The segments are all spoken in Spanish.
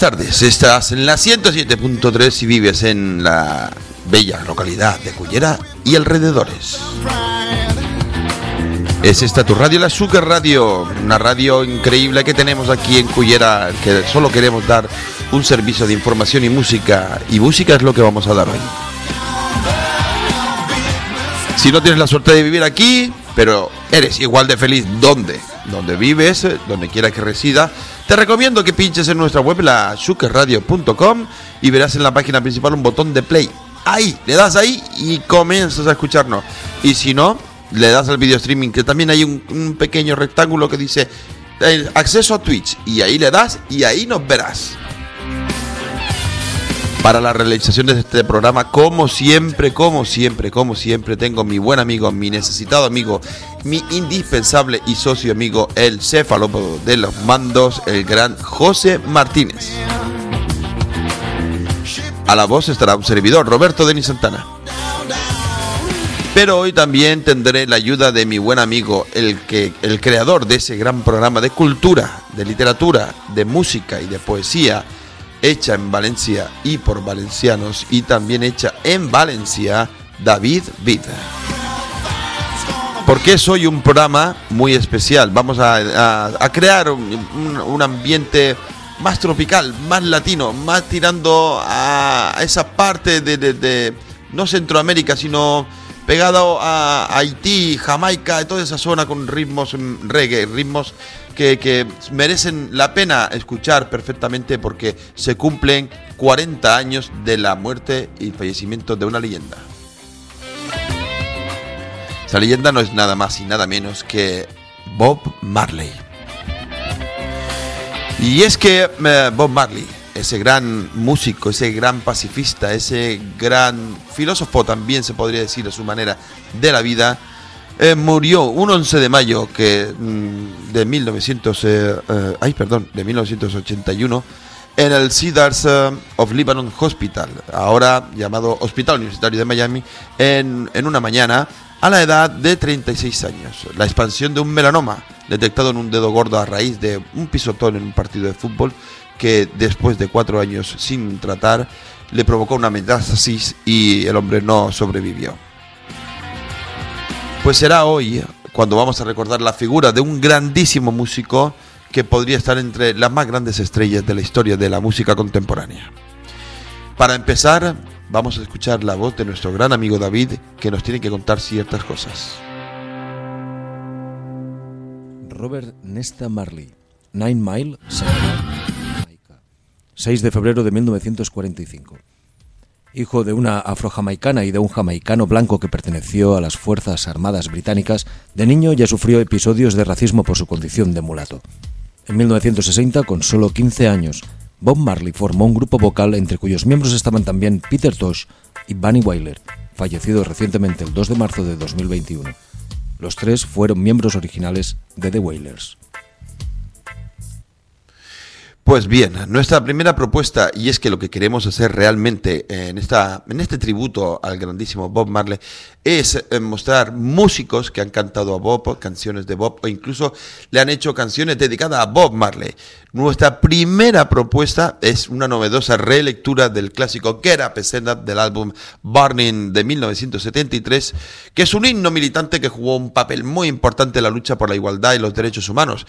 Buenas tardes, estás en la 107.3 y vives en la bella localidad de Cullera y alrededores. Es esta tu radio, la Super Radio, una radio increíble que tenemos aquí en Cullera, que solo queremos dar un servicio de información y música, y música es lo que vamos a dar hoy. Si no tienes la suerte de vivir aquí, pero eres igual de feliz, ¿dónde? Donde vives, donde quiera que resida, te recomiendo que pinches en nuestra web, la shukerradio.com, y verás en la página principal un botón de play. Ahí, le das ahí y comienzas a escucharnos. Y si no, le das al video streaming, que también hay un, pequeño rectángulo que dice eh, acceso a Twitch. Y ahí le das y ahí nos verás para la realización de este programa. Como siempre, como siempre, como siempre, tengo mi buen amigo, mi necesitado amigo, mi indispensable y socio amigo, el cefalópodo de los mandos, el gran José Martínez. A la voz estará un servidor, Roberto Denis Santana. Pero hoy también tendré la ayuda de mi buen amigo, el, que, el creador de ese gran programa de cultura, de literatura, de música y de poesía, hecha en Valencia y por valencianos y también hecha en Valencia, David Vida. Porque soy un programa muy especial. Vamos a, crear un, ambiente más tropical, más latino, más tirando a esa parte de, de no Centroamérica, sino pegado a Haití, Jamaica, toda esa zona con ritmos reggae, ritmos que, merecen la pena escuchar perfectamente porque se cumplen 40 años de la muerte y fallecimiento de una leyenda. Esa leyenda no es nada más y nada menos que Bob Marley. Y es que eh, Bob Marley ese gran músico, ese gran pacifista, ese gran filósofo también se podría decir a su manera de la vida, eh, murió un 11 de mayo que, mm, de 1900, eh, eh, ay, perdón, de 1981 en el Cedars of Lebanon Hospital, ahora llamado Hospital Universitario de Miami, en, en una mañana a la edad de 36 años. La expansión de un melanoma detectado en un dedo gordo a raíz de un pisotón en un partido de fútbol que después de cuatro años sin tratar le provocó una metástasis y el hombre no sobrevivió. Pues será hoy cuando vamos a recordar la figura de un grandísimo músico que podría estar entre las más grandes estrellas de la historia de la música contemporánea. Para empezar, vamos a escuchar la voz de nuestro gran amigo David que nos tiene que contar ciertas cosas. Robert Nesta Marley, Nine Mile, 6 de febrero de 1945. Hijo de una afrojamaicana y de un jamaicano blanco que perteneció a las Fuerzas Armadas Británicas, de niño ya sufrió episodios de racismo por su condición de mulato. En 1960, con solo 15 años, Bob Marley formó un grupo vocal entre cuyos miembros estaban también Peter Tosh y Bunny Wyler, fallecido recientemente el 2 de marzo de 2021. Los tres fueron miembros originales de The Wailers. Pues bien, nuestra primera propuesta, y es que lo que queremos hacer realmente en, esta, en este tributo al grandísimo Bob Marley, es eh, mostrar músicos que han cantado a Bob, canciones de Bob, o incluso le han hecho canciones dedicadas a Bob Marley. Nuestra primera propuesta es una novedosa relectura del clásico Get Up Stand Up del álbum Burning de 1973, que es un himno militante que jugó un papel muy importante en la lucha por la igualdad y los derechos humanos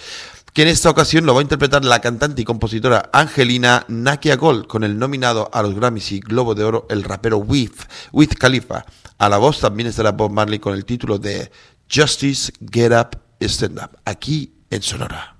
que en esta ocasión lo va a interpretar la cantante y compositora Angelina Nakia Gold con el nominado a los Grammys y Globo de Oro el rapero With, With Khalifa. A la voz también estará Bob Marley con el título de Justice Get Up Stand Up, aquí en Sonora.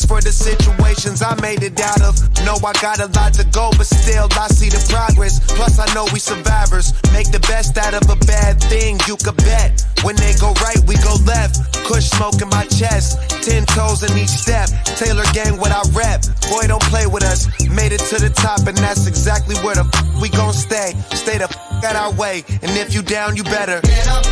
For the situations I made it out of. Know I got a lot to go, but still I see the progress. Plus I know we survivors. Make the best out of a bad thing, you could bet. When they go right, we go left. Kush smoke in my chest, ten toes in each step. Taylor gang, what I rep. Boy, don't play with us. Made it to the top, and that's exactly where the f- we gon' stay. Stay the f- out our way, and if you down, you better get up,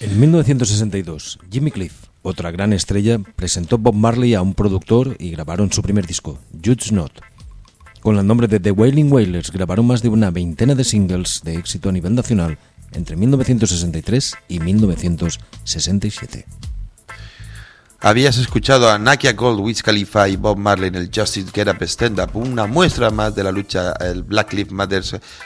En 1962, Jimmy Cliff, otra gran estrella, presentó Bob Marley a un productor y grabaron su primer disco, Judge Not. Con el nombre de The Wailing Wailers grabaron más de una veintena de singles de éxito a nivel nacional entre 1963 y 1967. Habías escuchado a Nakia Gold, Wiz Khalifa y Bob Marley en el Justice Get Up Stand Up, una muestra más de la lucha, el Black Lives Matter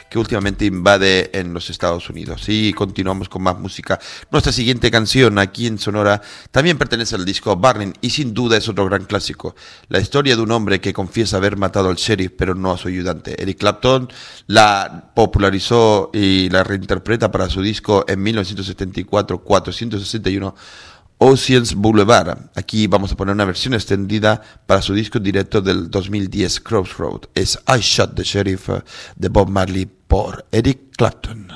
que últimamente invade en los Estados Unidos. Y continuamos con más música. Nuestra siguiente canción aquí en Sonora también pertenece al disco Barney y sin duda es otro gran clásico. La historia de un hombre que confiesa haber matado al sheriff pero no a su ayudante. Eric Clapton la popularizó y la reinterpreta para su disco en 1974, 461. Oceans Boulevard. Aquí vamos a poner una versión extendida para su disco directo del 2010, Crossroad. Es I Shot the Sheriff de Bob Marley por Eric Clapton.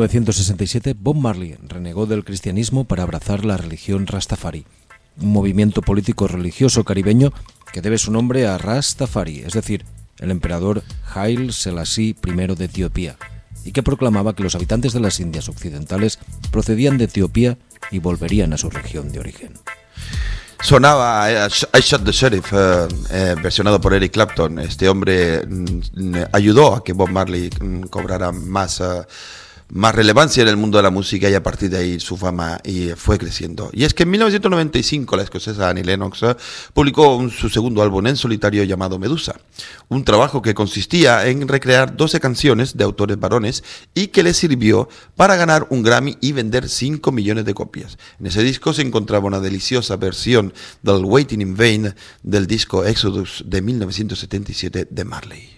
1967, Bob Marley renegó del cristianismo para abrazar la religión Rastafari, un movimiento político religioso caribeño que debe su nombre a Rastafari, es decir, el emperador Haile Selassie I de Etiopía, y que proclamaba que los habitantes de las Indias Occidentales procedían de Etiopía y volverían a su región de origen. Sonaba I Shot the Sheriff, eh, eh, versionado por Eric Clapton. Este hombre mm, ayudó a que Bob Marley mm, cobrara más, eh, más relevancia en el mundo de la música y a partir de ahí su fama y fue creciendo. Y es que en 1995 la escocesa Annie Lennox eh, publicó un- su segundo álbum en solitario llamado Medusa, un trabajo que consistía en recrear 12 canciones de autores varones y que le sirvió para ganar un Grammy y vender 5 millones de copias. En ese disco se encontraba una deliciosa versión del Waiting in Vain del disco Exodus de 1977 de Marley.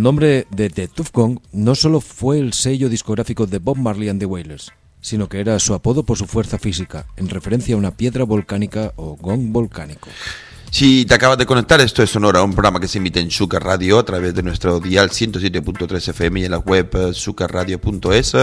El nombre de The Tuff Gong no solo fue el sello discográfico de Bob Marley and the Wailers, sino que era su apodo por su fuerza física, en referencia a una piedra volcánica o gong volcánico. Si te acabas de conectar, esto es Sonora, un programa que se emite en Suca Radio a través de nuestro dial 107.3 FM y en la web eh, sucarradio.es.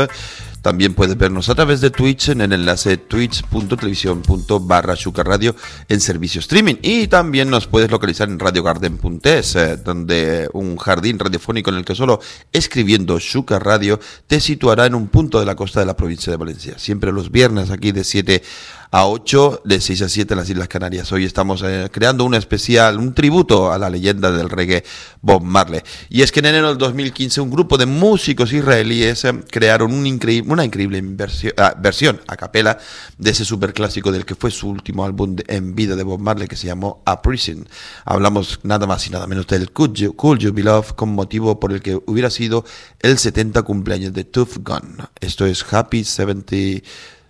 También puedes vernos a través de Twitch en el enlace twitch.televisión.barra Radio en servicio streaming. Y también nos puedes localizar en radiogarden.es, eh, donde un jardín radiofónico en el que solo escribiendo Sucar Radio te situará en un punto de la costa de la provincia de Valencia. Siempre los viernes aquí de 7 a 8, de 6 a 7 en las Islas Canarias. Hoy estamos eh, creando un especial, un tributo a la leyenda del reggae Bob Marley. Y es que en enero del 2015 un grupo de músicos israelíes eh, crearon un increíble, una increíble inversión- ah, versión a capela de ese superclásico del que fue su último álbum en vida de Bob Marley que se llamó A Prison. Hablamos nada más y nada menos del Could You, Could You Be Love con motivo por el que hubiera sido el 70 cumpleaños de Tough Gun. Esto es Happy 70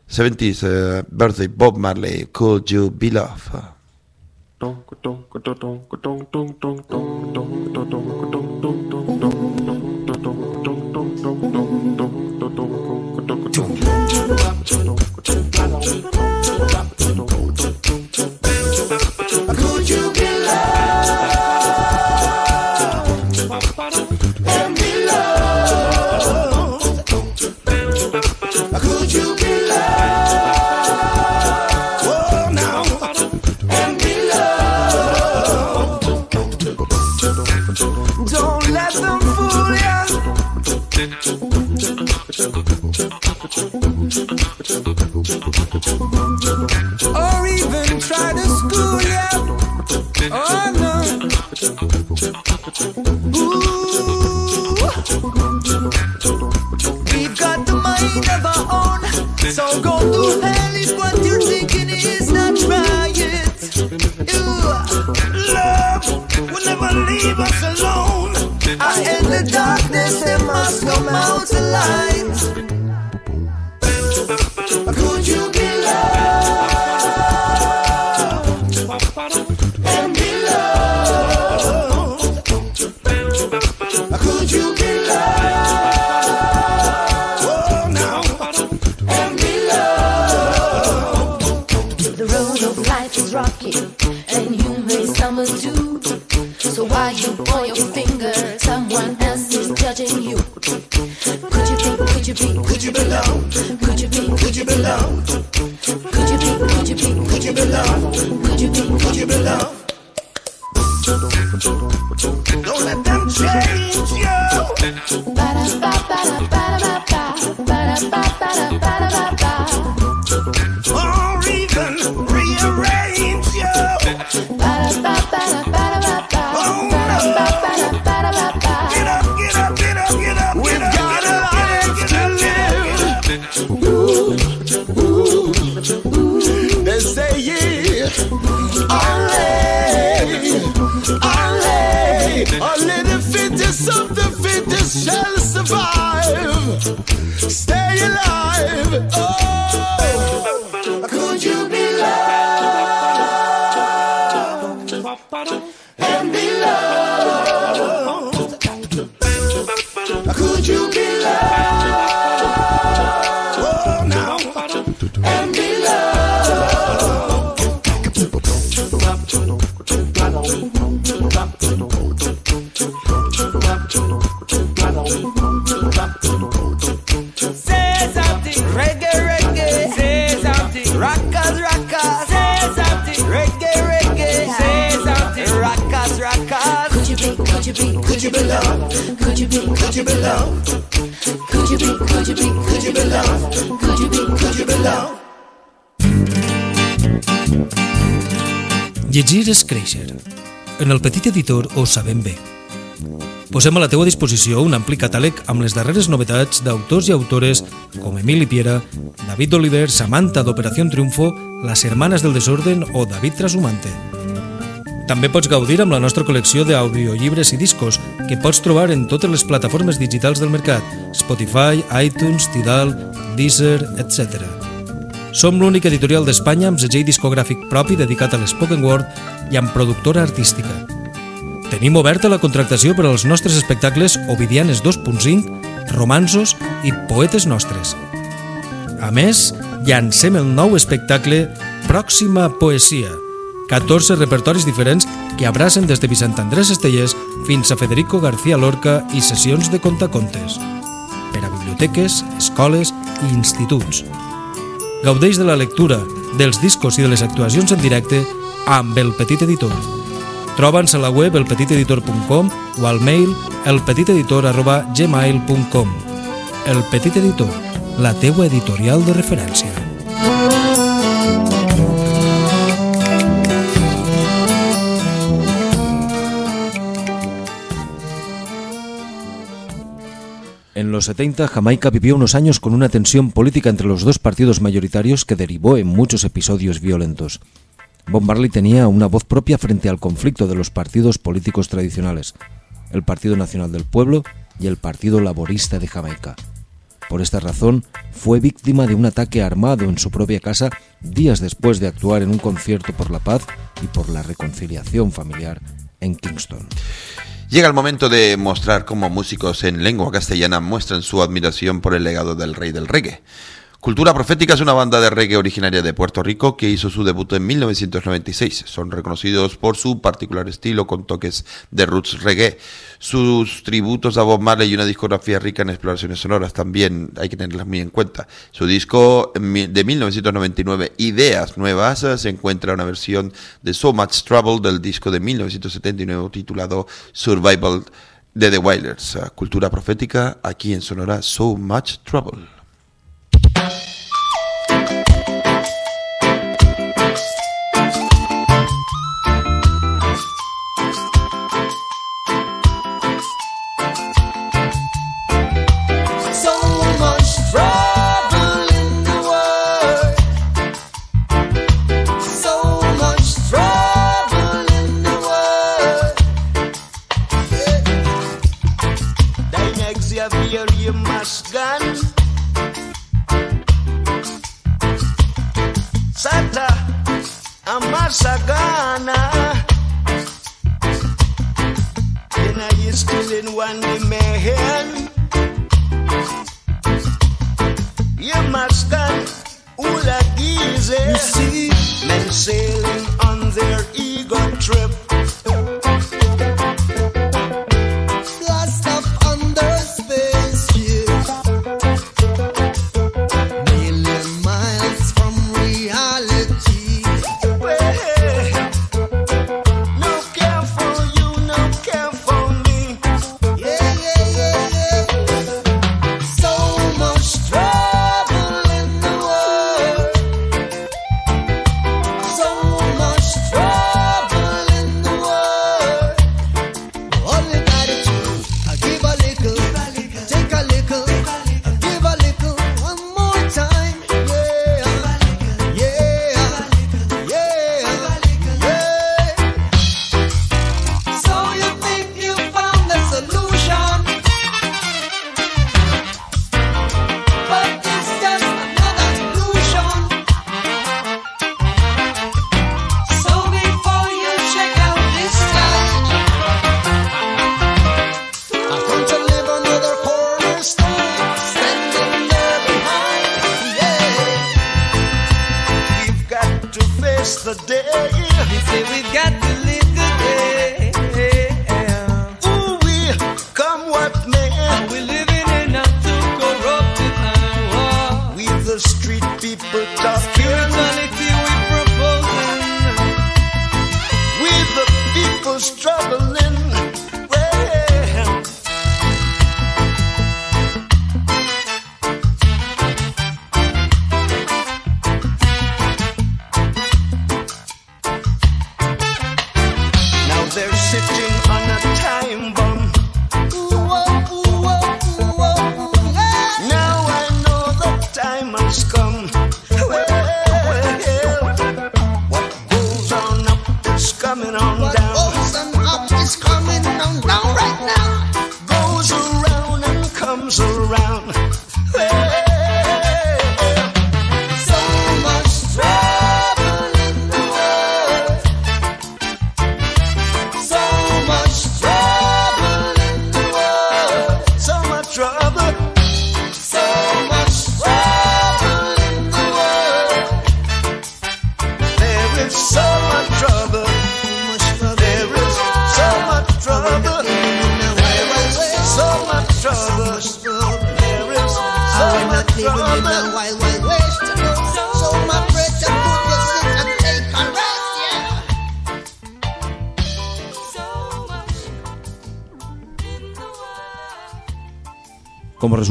70th uh, birthday Bob Marley, Could You Be Love? Could you be loved? could you be, Could you be loved? could you be, could you be, Could you be loved? could you be, Could you be loved? Llegir és créixer. En el petit editor ho sabem bé. Posem a la teua disposició un ampli catàleg amb les darreres novetats d'autors i autores com Emili Piera, David Oliver, Samantha d'Operació Triunfo, Las Hermanas del Desorden o David Trasumante. També pots gaudir amb la nostra col·lecció d'audiollibres i discos que pots trobar en totes les plataformes digitals del mercat, Spotify, iTunes, Tidal, Deezer, etc. Som l'únic editorial d'Espanya amb segell discogràfic propi dedicat a l'spoken word i amb productora artística. Tenim oberta la contractació per als nostres espectacles Ovidianes 2.5, Romansos i Poetes Nostres. A més, llancem el nou espectacle Pròxima Poesia, 14 repertoris diferents que abracen des de Vicent Andrés Estellers fins a Federico García Lorca i sessions de contacontes per a biblioteques, escoles i instituts. Gaudeix de la lectura, dels discos i de les actuacions en directe amb El Petit Editor. Troba'ns a la web elpetiteditor.com o al mail elpetiteditor.gmail.com El Petit Editor, la teua editorial de referència. Los 70, Jamaica vivió unos años con una tensión política entre los dos partidos mayoritarios que derivó en muchos episodios violentos. Bob Marley tenía una voz propia frente al conflicto de los partidos políticos tradicionales, el Partido Nacional del Pueblo y el Partido Laborista de Jamaica. Por esta razón, fue víctima de un ataque armado en su propia casa días después de actuar en un concierto por la paz y por la reconciliación familiar en Kingston. Llega el momento de mostrar cómo músicos en lengua castellana muestran su admiración por el legado del rey del reggae. Cultura Profética es una banda de reggae originaria de Puerto Rico que hizo su debut en 1996. Son reconocidos por su particular estilo con toques de roots reggae. Sus tributos a Bob Marley y una discografía rica en exploraciones sonoras también hay que tenerlas muy en cuenta. Su disco de 1999, Ideas Nuevas, se encuentra una versión de So Much Trouble del disco de 1979 titulado Survival de The Wailers. Cultura Profética, aquí en Sonora, So Much Trouble.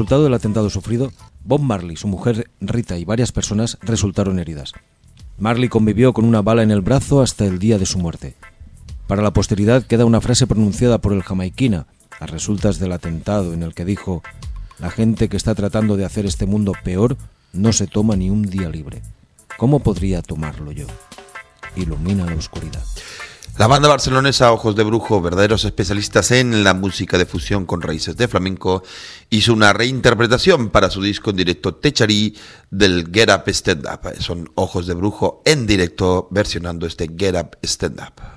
resultado del atentado sufrido, Bob Marley, su mujer Rita y varias personas resultaron heridas. Marley convivió con una bala en el brazo hasta el día de su muerte. Para la posteridad queda una frase pronunciada por el jamaiquina a resultas del atentado en el que dijo, la gente que está tratando de hacer este mundo peor no se toma ni un día libre. ¿Cómo podría tomarlo yo? Ilumina la oscuridad. La banda barcelonesa Ojos de Brujo, verdaderos especialistas en la música de fusión con raíces de flamenco, hizo una reinterpretación para su disco en directo Techarí del Get Up Stand Up. Son Ojos de Brujo en directo versionando este Get Up Stand Up.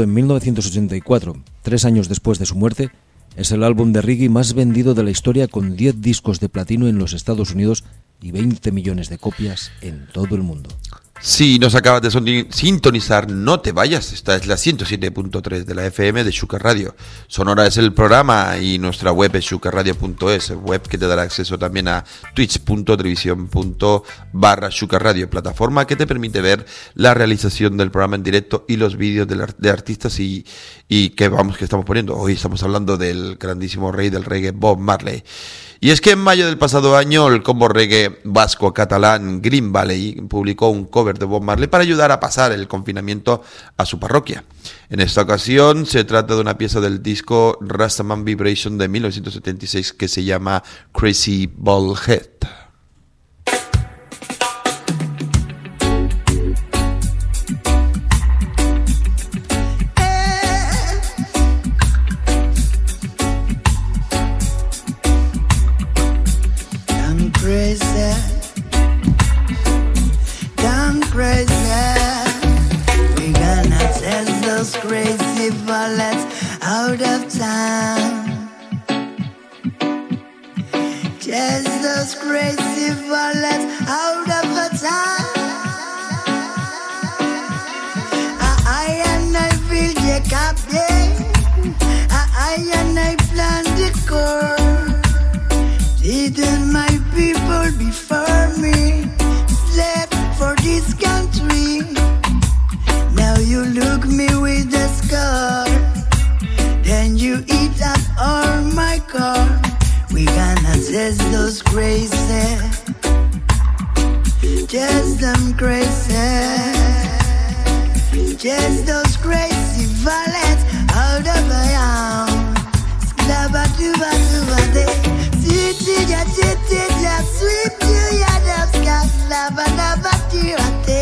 en 1984, tres años después de su muerte, es el álbum de Riggy más vendido de la historia con 10 discos de platino en los Estados Unidos y 20 millones de copias en todo el mundo. Si nos acabas de sintonizar, no te vayas. Esta es la 107.3 de la FM de Shuka Radio. Sonora es el programa y nuestra web es shukarradio.es, web que te dará acceso también a twitch.televisión.barra Radio, plataforma que te permite ver la realización del programa en directo y los vídeos de artistas y, y que vamos que estamos poniendo. Hoy estamos hablando del grandísimo rey del reggae Bob Marley. Y es que en mayo del pasado año el combo reggae vasco catalán Green Valley publicó un cover de Bob Marley para ayudar a pasar el confinamiento a su parroquia. En esta ocasión se trata de una pieza del disco Rastaman Vibration de 1976 que se llama Crazy Ball Head. raise There's those crazy, just them crazy, just those crazy violets out of my arm. Sclaba duba duba de, sweetie ya chete ya sweetie ya dabska, sclaba naba tirate.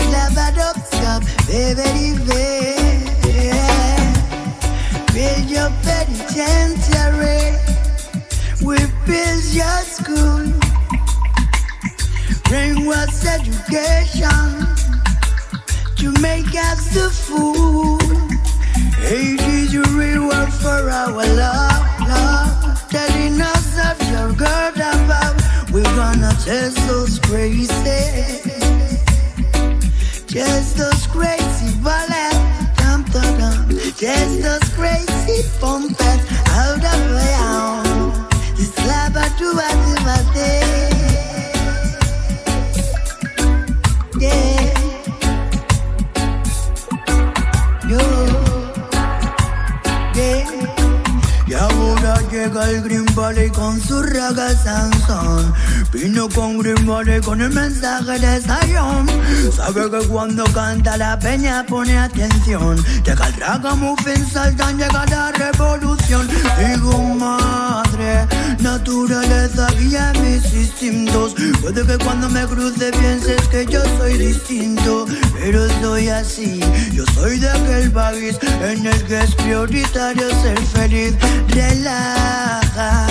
Slab it up, scab, baby, baby. Penitentiary. We build your school. Brainwash education to make us the fool. Hate is your reward for our love, love. Telling us that you're good above. We're gonna test those crazy. Just those crazy bullets. Dum dum dum. Get those crazy pumpers out of my house. It's labadubadubade. Yeah. Yo. Yeah. Y ahora llega el Green Valley con su ragazán con el mensaje de Zion. Sabe que cuando canta la peña pone atención. Llega el ragamuffin, saltan, llega la revolución. Digo, madre, naturaleza guía mis instintos. Puede que cuando me cruce pienses que yo soy distinto, pero soy así. Yo soy de aquel país en el que es prioritario ser feliz. Relaja,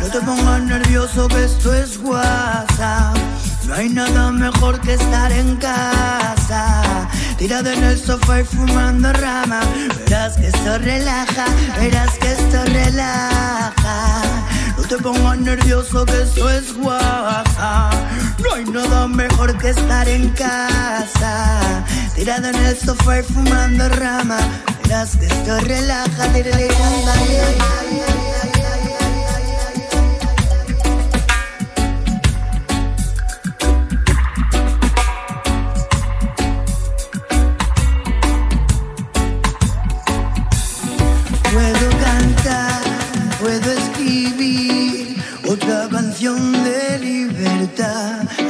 no te pongas nervioso que esto es WhatsApp. No hay nada mejor que estar en casa, tirado en el sofá y fumando rama. Verás que esto relaja, verás que esto relaja. No te pongas nervioso que esto es WhatsApp. No hay nada mejor que estar en casa, tirado en el sofá y fumando rama. Verás que esto relaja, Puedo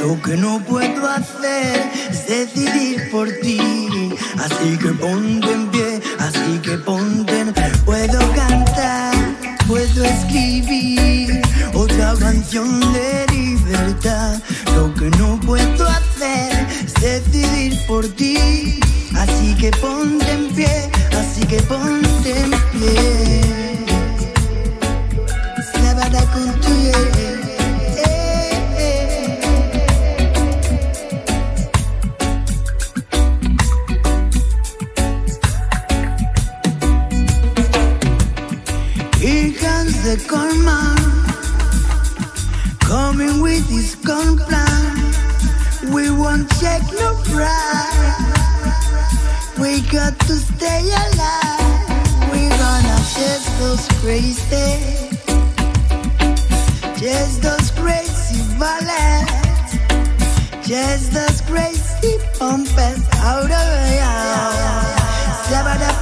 Lo que no puedo hacer es decidir por ti. Así que ponte en pie, así que ponte en Puedo cantar, puedo escribir otra canción de libertad. Lo que no puedo hacer es decidir por ti. Así que ponte en pie, así que ponte en pie.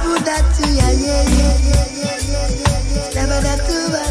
Dabadatu, that yeah, yeah, yeah, yeah, yeah, yeah, yeah, yeah, yeah, yeah, yeah, that yeah, yeah, yeah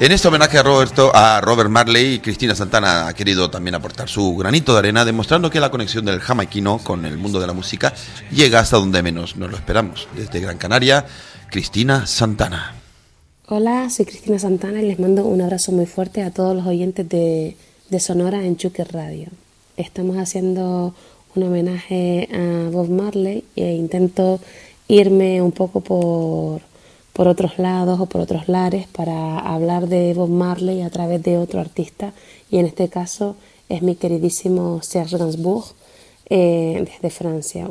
En este homenaje a Roberto, a Robert Marley, Cristina Santana ha querido también aportar su granito de arena, demostrando que la conexión del jamaiquino con el mundo de la música llega hasta donde menos nos lo esperamos. Desde Gran Canaria, Cristina Santana. Hola, soy Cristina Santana y les mando un abrazo muy fuerte a todos los oyentes de, de Sonora en Chuque Radio. Estamos haciendo un homenaje a Bob Marley e intento irme un poco por, por otros lados o por otros lares para hablar de Bob Marley a través de otro artista y en este caso es mi queridísimo Serge Gainsbourg eh, desde Francia.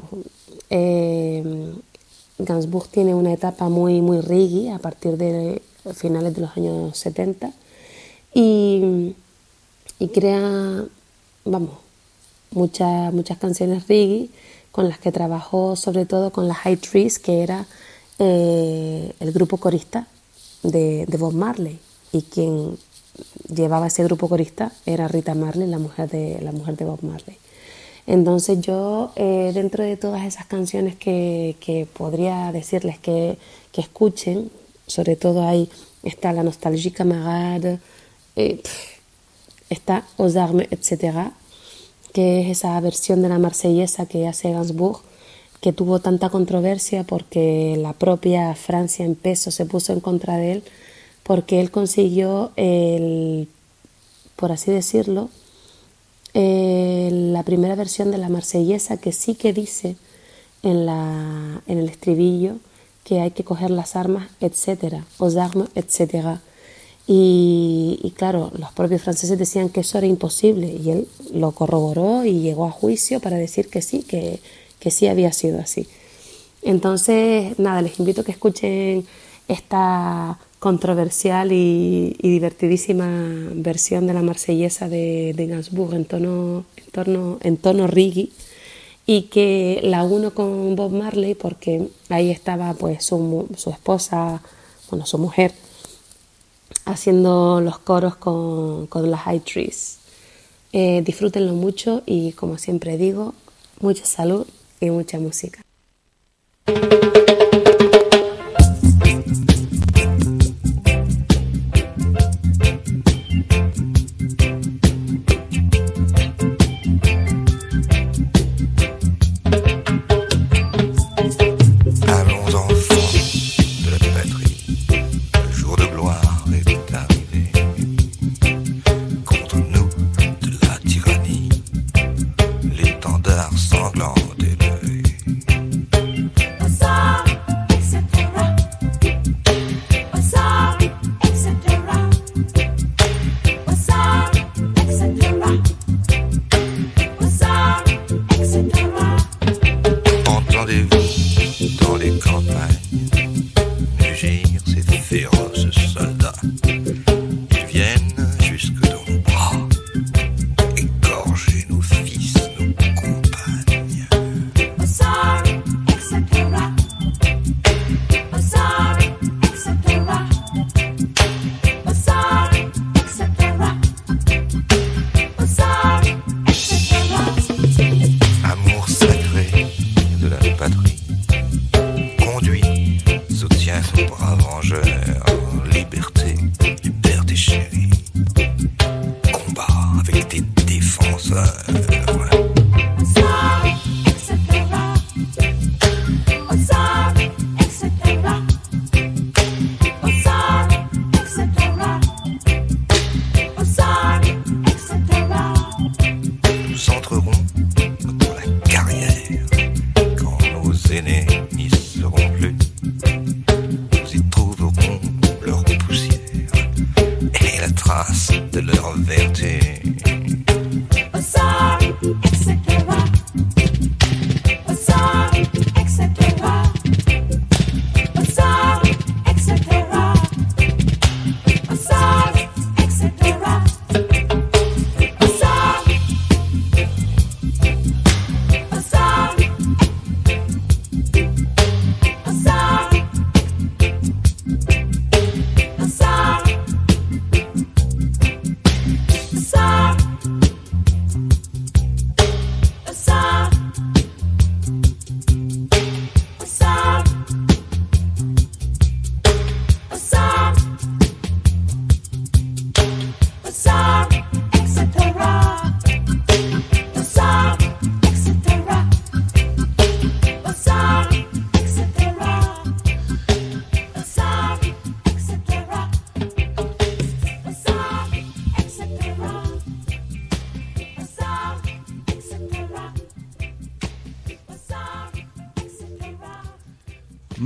Eh, Gainsbourg tiene una etapa muy, muy reggae a partir de finales de los años 70 y, y crea, vamos, muchas muchas canciones reggae con las que trabajó sobre todo con la High Trees, que era eh, el grupo corista de, Bob Marley y quien llevaba ese grupo corista era Rita Marley, la mujer de, la mujer de Bob Marley. Entonces yo, eh, dentro de todas esas canciones que, que podría decirles que, que, escuchen, sobre todo ahí está la Nostalgie Camarade, eh, está Aux Armes, etc., que es esa versión de la marsellesa que hace Gainsbourg, que tuvo tanta controversia porque la propia Francia en peso se puso en contra de él, porque él consiguió, el, por así decirlo, la primera versión de la marsellesa que sí que dice en, la, en el estribillo que hay que coger las armas, etcétera, aux armes, etcétera. Y, claro, los propios franceses decían que eso era imposible y él lo corroboró y llegó a juicio para decir que sí, que, que sí había sido así. Entonces, nada, les invito a que escuchen esta controversial y, divertidísima versión de la marsellesa de, de Gainsbourg en tono, en, tono, en tono reggae y que la uno con Bob Marley porque ahí estaba pues su, su esposa, bueno, su mujer, haciendo los coros con, con las High Trees. Eh, disfrútenlo mucho y como siempre digo, mucha salud y mucha música.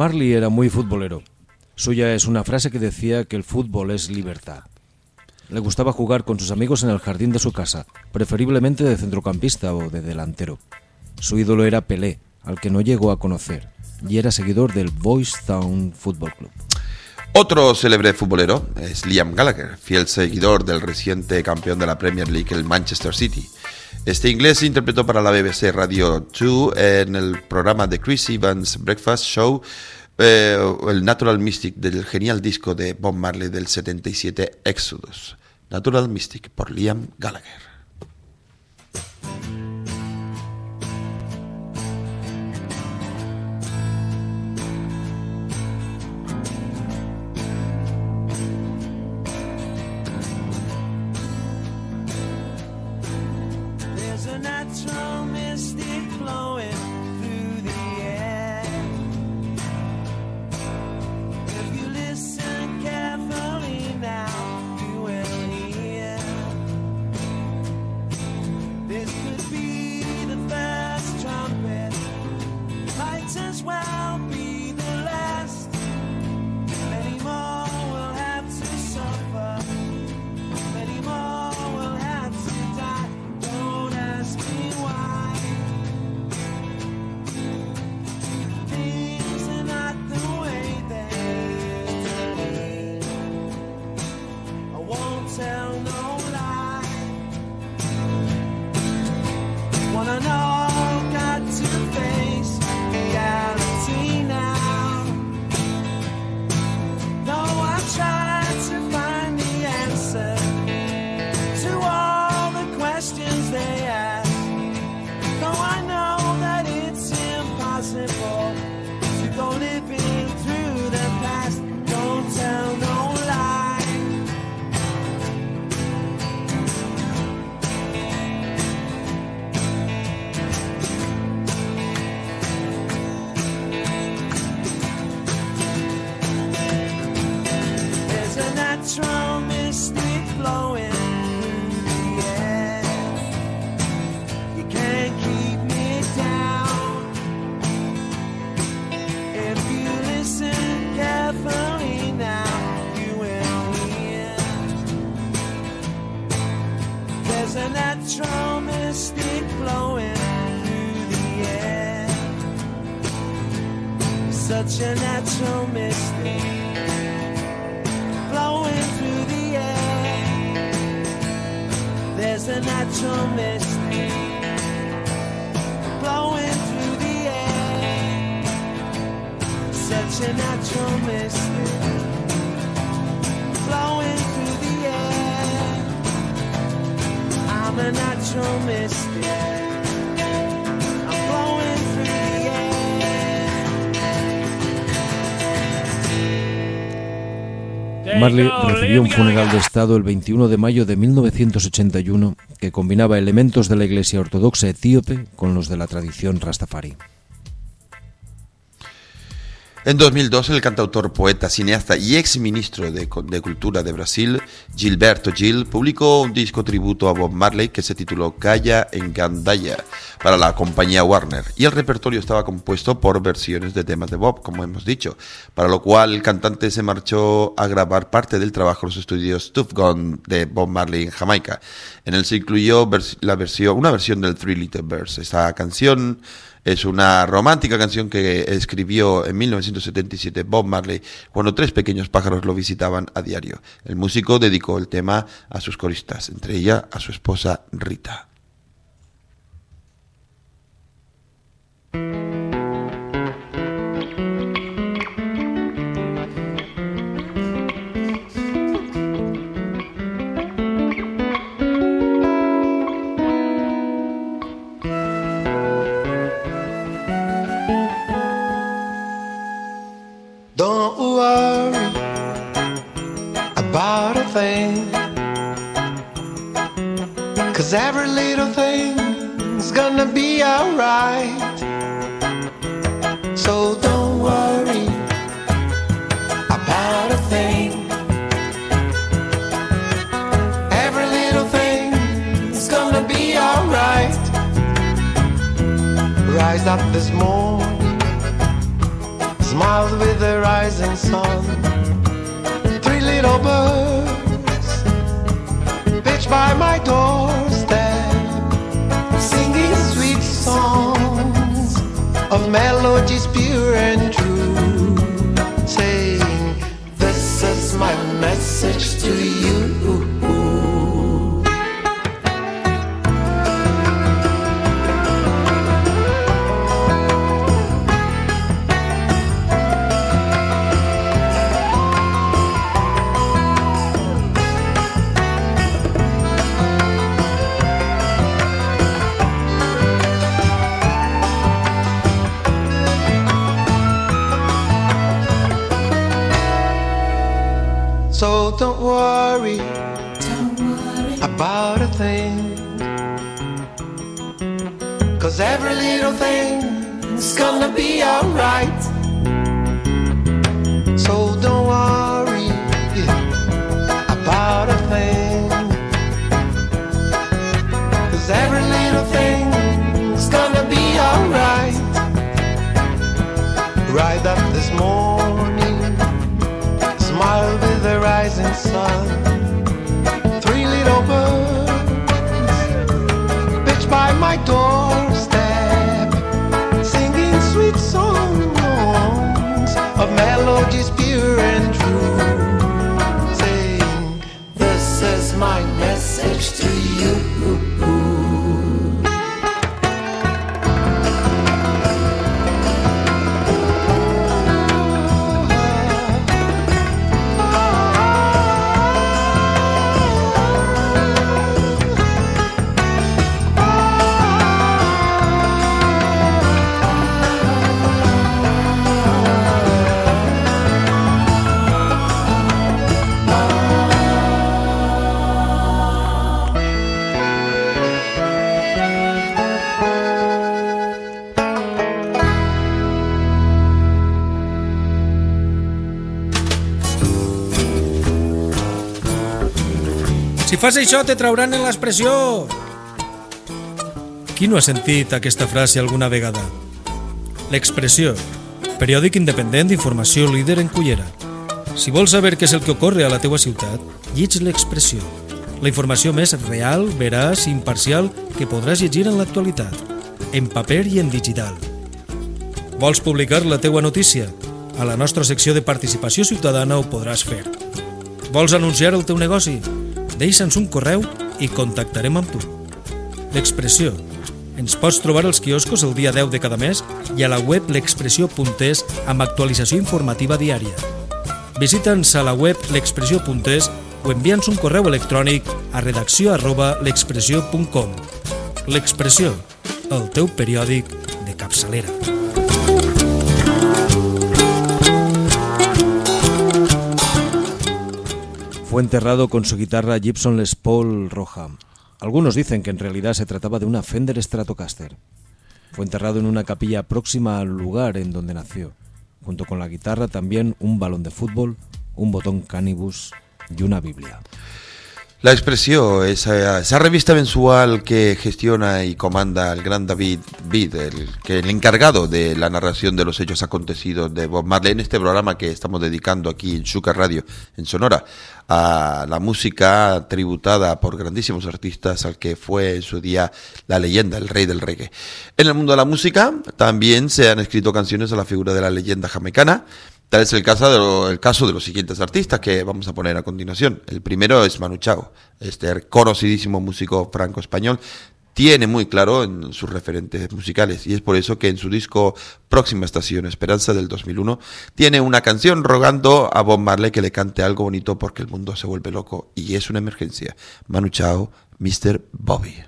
Marley era muy futbolero. Suya es una frase que decía que el fútbol es libertad. Le gustaba jugar con sus amigos en el jardín de su casa, preferiblemente de centrocampista o de delantero. Su ídolo era Pelé, al que no llegó a conocer, y era seguidor del Boys Town Football Club. Otro célebre futbolero es Liam Gallagher, fiel seguidor del reciente campeón de la Premier League, el Manchester City. Este inglés interpretó para la BBC Radio 2 en el programa de Chris Evans Breakfast Show eh, el Natural Mystic del genial disco de Bob Marley del 77 Exodus. Natural Mystic por Liam Gallagher. There's a natural mystic flowing through the air. Such a natural mystic flowing through the air. I'm a natural mystic. I'm Marley recibió un funeral de Estado el 21 de mayo de 1981 que combinaba elementos de la Iglesia Ortodoxa etíope con los de la tradición rastafari. En 2002, el cantautor, poeta, cineasta y ex ministro de, de Cultura de Brasil, Gilberto Gil, publicó un disco tributo a Bob Marley que se tituló Calla en Gandaya para la compañía Warner. Y el repertorio estaba compuesto por versiones de temas de Bob, como hemos dicho, para lo cual el cantante se marchó a grabar parte del trabajo en los estudios Tuff Gone de Bob Marley en Jamaica. En él se incluyó la versión, una versión del Three Little Birds. Esta canción es una romántica canción que escribió en 1977 Bob Marley cuando tres pequeños pájaros lo visitaban a diario. El músico dedicó el tema a sus coristas, entre ellas a su esposa Rita. Thing. Cause every little thing's gonna be alright. So don't worry about a thing. Every little thing's gonna be alright. Rise up this morning smiles with the rising sun. Three little birds by my doorstep, singing sweet songs of melodies pure and true, saying, This is my message gonna be alright. Fas això te trauran en l'expressió. Qui no ha sentit aquesta frase alguna vegada? L'expressió, periòdic independent d'informació líder en Cullera. Si vols saber què és el que ocorre a la teua ciutat, lleig l'expressió. La informació més real, veraç i imparcial que podràs llegir en l'actualitat, en paper i en digital. Vols publicar la teua notícia? A la nostra secció de participació ciutadana ho podràs fer. Vols anunciar el teu negoci? Deixa'ns un correu i contactarem amb tu. L'expressió. Ens pots trobar als quioscos el dia 10 de cada mes i a la web l'expressió.es amb actualització informativa diària. Visita'ns a la web l'expressió.es o envia'ns un correu electrònic a redacció arroba l'expressió.com. L'expressió, el teu periòdic de capçalera. Fue enterrado con su guitarra Gibson Les Paul roja. Algunos dicen que en realidad se trataba de una Fender Stratocaster. Fue enterrado en una capilla próxima al lugar en donde nació. Junto con la guitarra también un balón de fútbol, un botón canibus y una Biblia. La expresión, esa, esa revista mensual que gestiona y comanda el gran David Bid, el, que el encargado de la narración de los hechos acontecidos de Bob Marley en este programa que estamos dedicando aquí en Sucar Radio, en Sonora, a la música tributada por grandísimos artistas al que fue en su día la leyenda, el rey del reggae. En el mundo de la música también se han escrito canciones a la figura de la leyenda jamaicana, Tal es el caso, de caso de los siguientes artistas que vamos a poner a continuación. El primero es Manu Chao, este conocidísimo músico franco-español. Tiene muy claro en sus referentes musicales y es por eso que en su disco Próxima Estación Esperanza del 2001 tiene una canción rogando a Bob Marley que le cante algo bonito porque el mundo se vuelve loco y es una emergencia. Manu Chao, Mr. Bobby.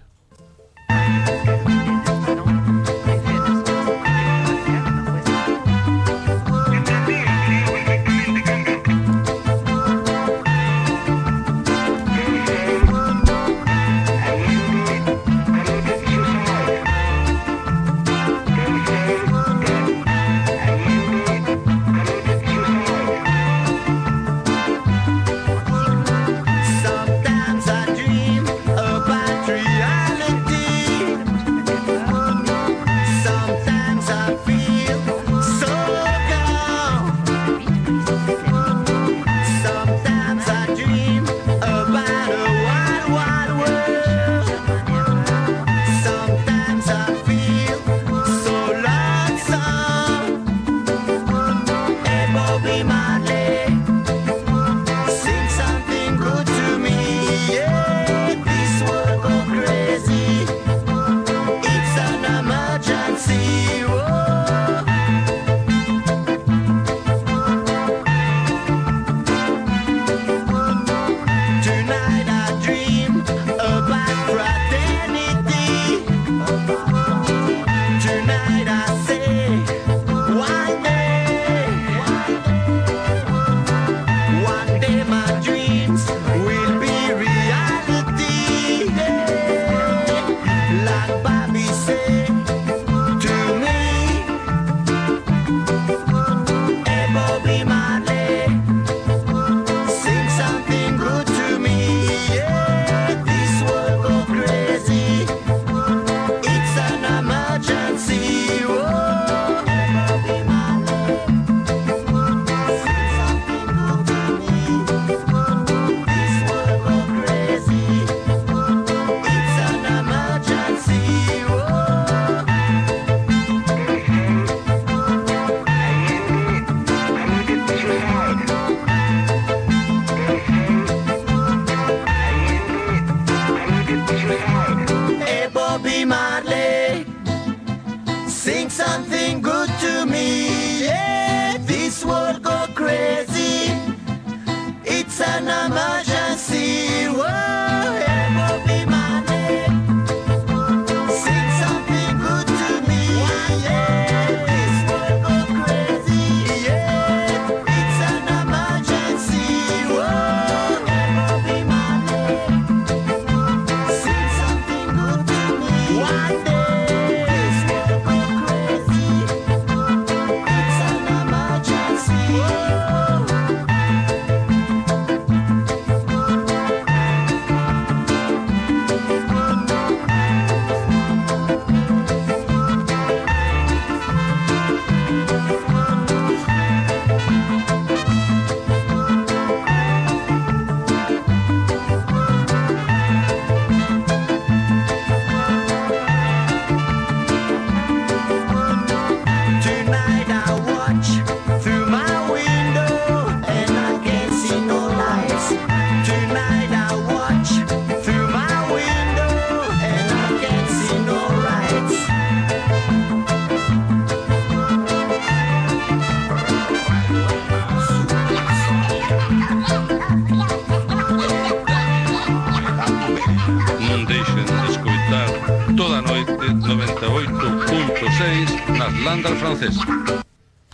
Francés.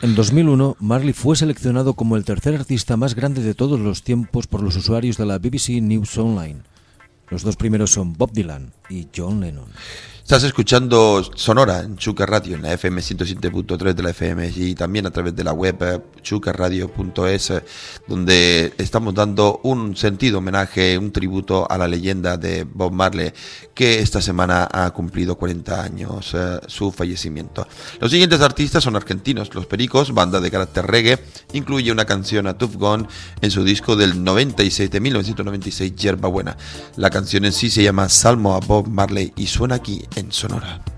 En 2001, Marley fue seleccionado como el tercer artista más grande de todos los tiempos por los usuarios de la BBC News Online. Los dos primeros son Bob Dylan y John Lennon. Estás escuchando Sonora en Chuca Radio, en la FM 107.3 de la FM y también a través de la web eh, chucarradio.es, eh, donde estamos dando un sentido homenaje, un tributo a la leyenda de Bob Marley, que esta semana ha cumplido 40 años eh, su fallecimiento. Los siguientes artistas son argentinos, Los Pericos, banda de carácter reggae, incluye una canción a Tough Gone en su disco del 96, de 1996, Yerba Buena. La canción en sí se llama Salmo a Bob Marley y suena aquí en Sonora. De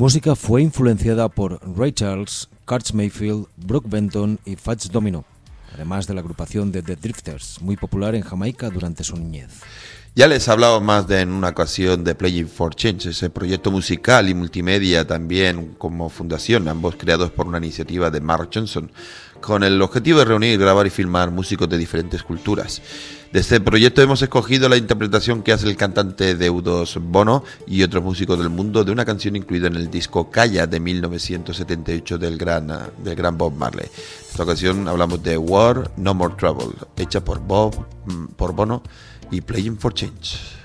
música fue influenciada por Ray Charles, Curtis Mayfield, Brooke Benton y Fats Domino, además de la agrupación de The Drifters, muy popular en Jamaica durante su niñez. Ya les hablaba más de en una ocasión de Playing for Change, ese proyecto musical y multimedia también como fundación, ambos creados por una iniciativa de Mark Johnson, con el objetivo de reunir, grabar y filmar músicos de diferentes culturas. De este proyecto hemos escogido la interpretación que hace el cantante Deudos Bono y otros músicos del mundo de una canción incluida en el disco Calla de 1978 del gran, del gran Bob Marley. En esta ocasión hablamos de War No More Trouble, hecha por Bob, mm, por Bono y Playing for Change.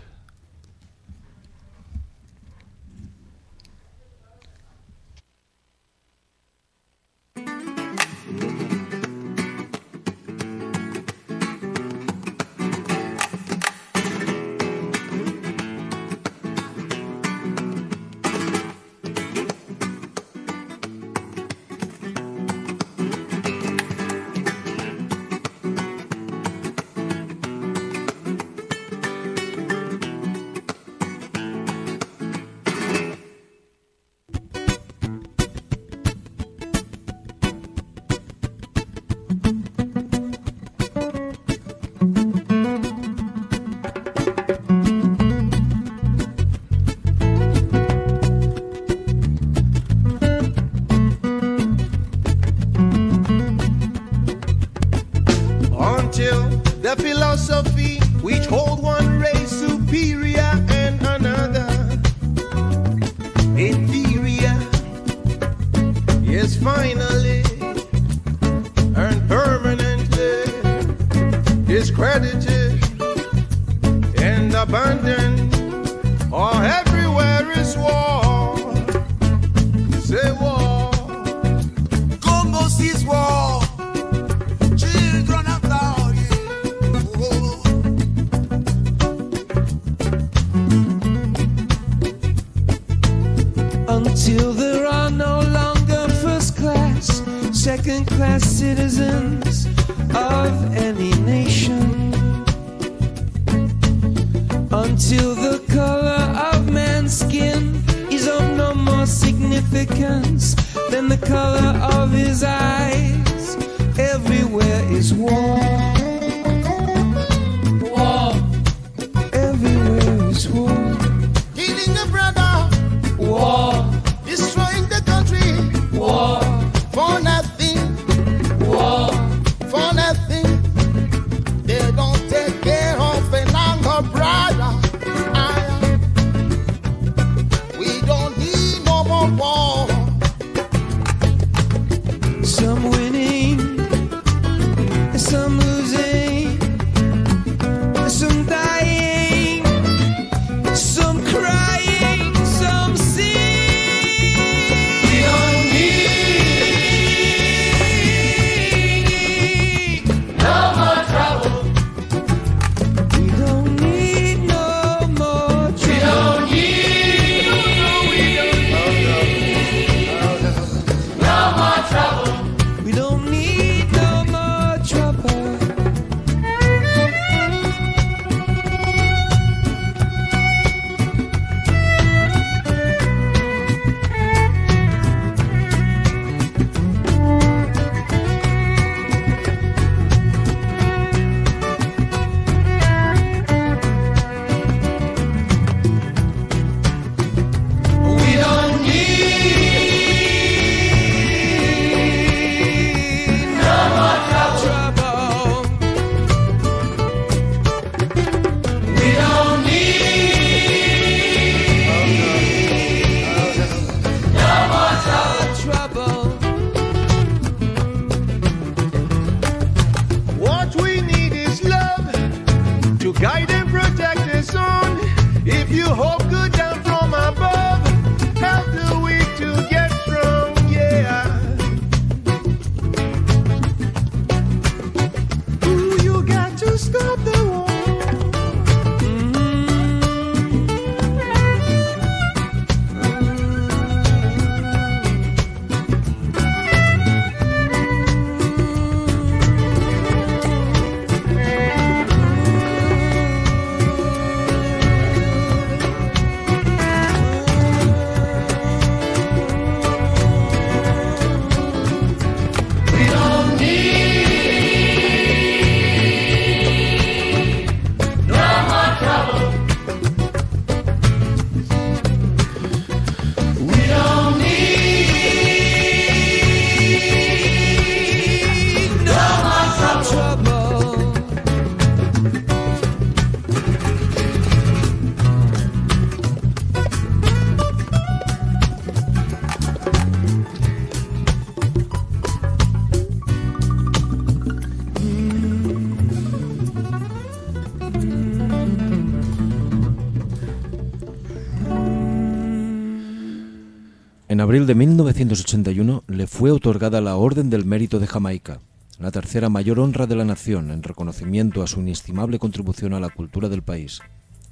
Abril de 1981 le fue otorgada la Orden del Mérito de Jamaica, la tercera mayor honra de la nación en reconocimiento a su inestimable contribución a la cultura del país.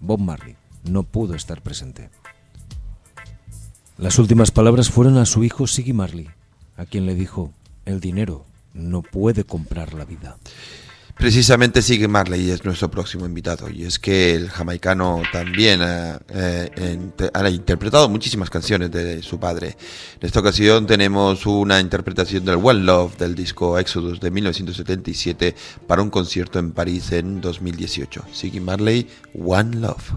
Bob Marley no pudo estar presente. Las últimas palabras fueron a su hijo Siggy Marley, a quien le dijo, el dinero no puede comprar la vida. Precisamente Siggy Marley es nuestro próximo invitado y es que el jamaicano también eh, ha interpretado muchísimas canciones de su padre. En esta ocasión tenemos una interpretación del One Love del disco Exodus de 1977 para un concierto en París en 2018. Siggy Marley, One Love.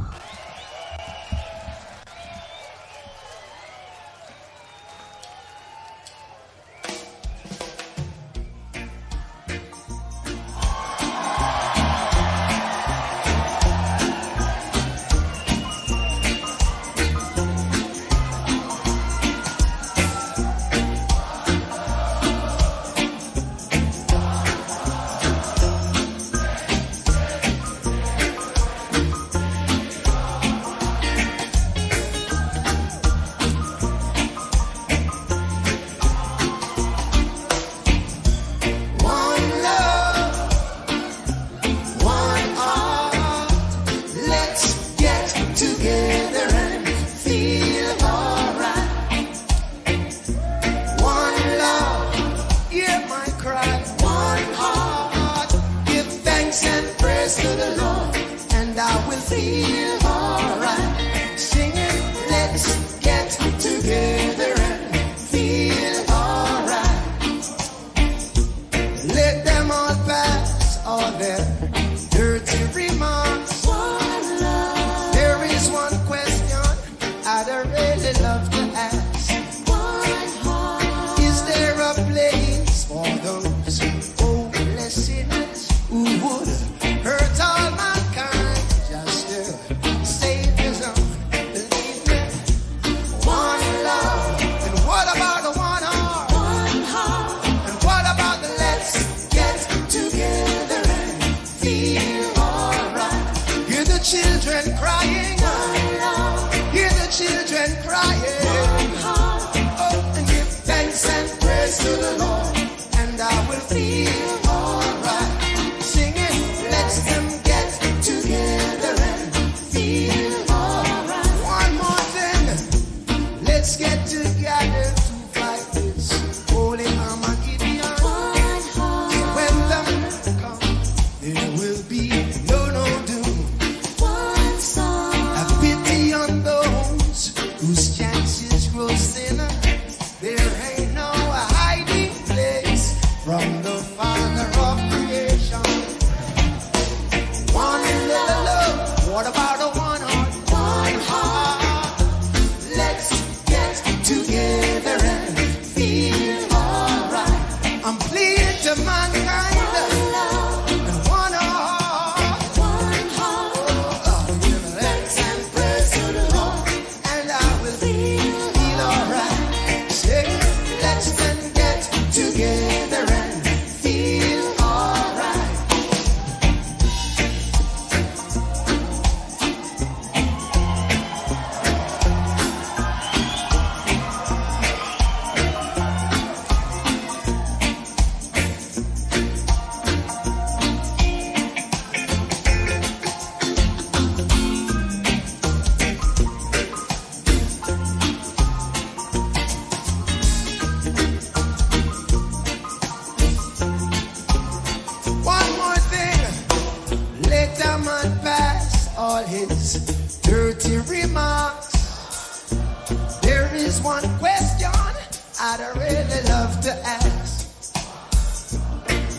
I'd really love to ask.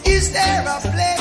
Is there a place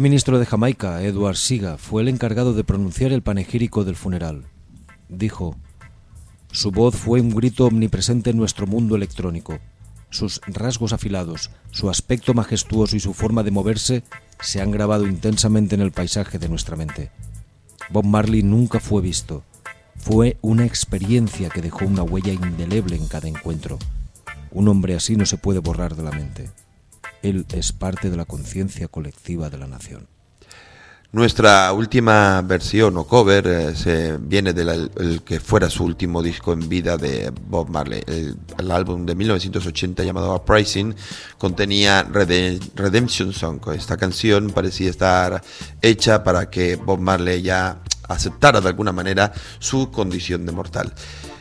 primer ministro de Jamaica, Edward Siga, fue el encargado de pronunciar el panegírico del funeral. Dijo, su voz fue un grito omnipresente en nuestro mundo electrónico. Sus rasgos afilados, su aspecto majestuoso y su forma de moverse se han grabado intensamente en el paisaje de nuestra mente. Bob Marley nunca fue visto. Fue una experiencia que dejó una huella indeleble en cada encuentro. Un hombre así no se puede borrar de la mente. Él es parte de la conciencia colectiva de la nación. Nuestra última versión o cover eh, se viene del el que fuera su último disco en vida de Bob Marley. El, álbum de 1980 llamado Uprising contenía Rede- Redemption Song. Esta canción parecía estar hecha para que Bob Marley ya aceptara de alguna manera su condición de mortal.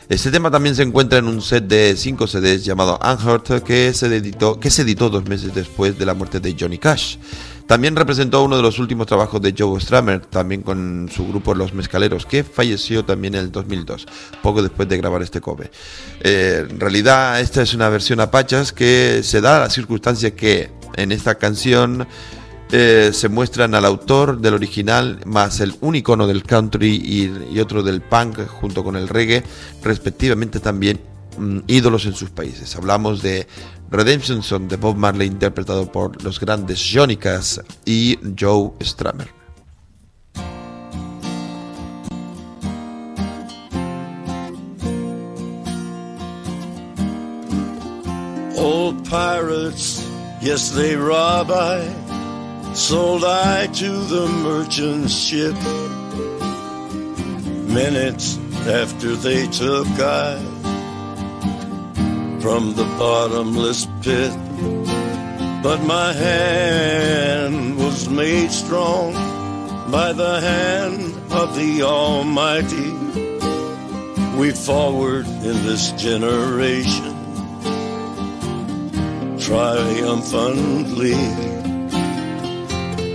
Este tema también se encuentra en un set de 5 CDs llamado Unhurt que se, editó, que se editó dos meses después de la muerte de Johnny Cash. También representó uno de los últimos trabajos de Joe Strummer, también con su grupo Los Mezcaleros, que falleció también en el 2002, poco después de grabar este cover. Eh, en realidad esta es una versión a que se da a la circunstancia que en esta canción eh, se muestran al autor del original más el un icono del country y, otro del punk junto con el reggae, respectivamente también mm, ídolos en sus países. Hablamos de Redemption Song de Bob Marley interpretado por los grandes Johnny Cash y Joe Strummer. Old pirates, yes, they rob. Sold I to the merchant ship. Minutes after they took I from the bottomless pit. But my hand was made strong by the hand of the Almighty. We forward in this generation triumphantly.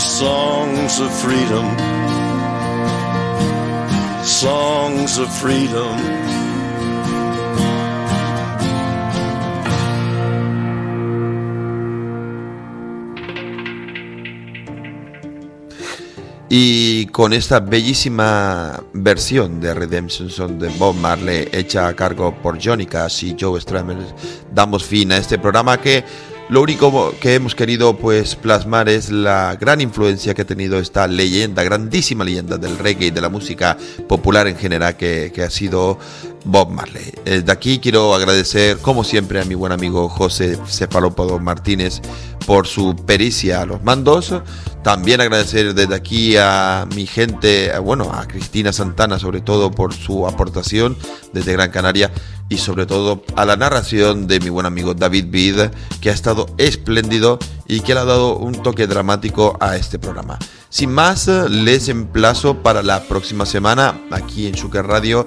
Songs of freedom, songs of freedom. Y con esta bellísima versión de Redemption Song de Bob Marley hecha a cargo por Johnny Cash y Joe Strummer, damos fin a este programa que lo único que hemos querido pues plasmar es la gran influencia que ha tenido esta leyenda, grandísima leyenda del reggae y de la música popular en general que, que ha sido Bob Marley. Desde aquí quiero agradecer como siempre a mi buen amigo José Cefalópodo Martínez por su pericia a los mandos. También agradecer desde aquí a mi gente, bueno, a Cristina Santana sobre todo por su aportación desde Gran Canaria y sobre todo a la narración de mi buen amigo David Bid, que ha estado espléndido y que le ha dado un toque dramático a este programa. Sin más, les emplazo para la próxima semana aquí en Suker Radio.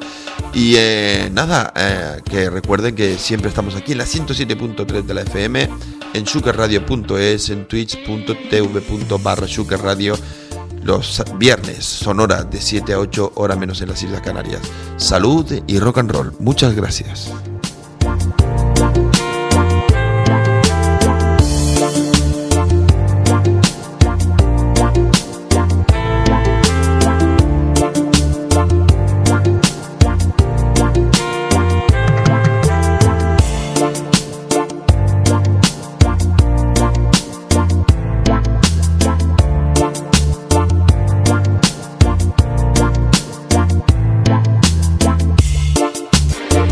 Y eh, nada, eh, que recuerden que siempre estamos aquí en la 107.3 de la FM, en sukerradio.es, en twitch.tv barra Radio los viernes, sonora de 7 a 8 horas menos en las Islas Canarias. Salud y rock and roll. Muchas gracias.